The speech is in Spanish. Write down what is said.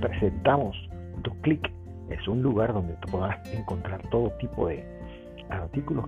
presentamos tu clic Es un lugar donde podrás encontrar todo tipo de artículos.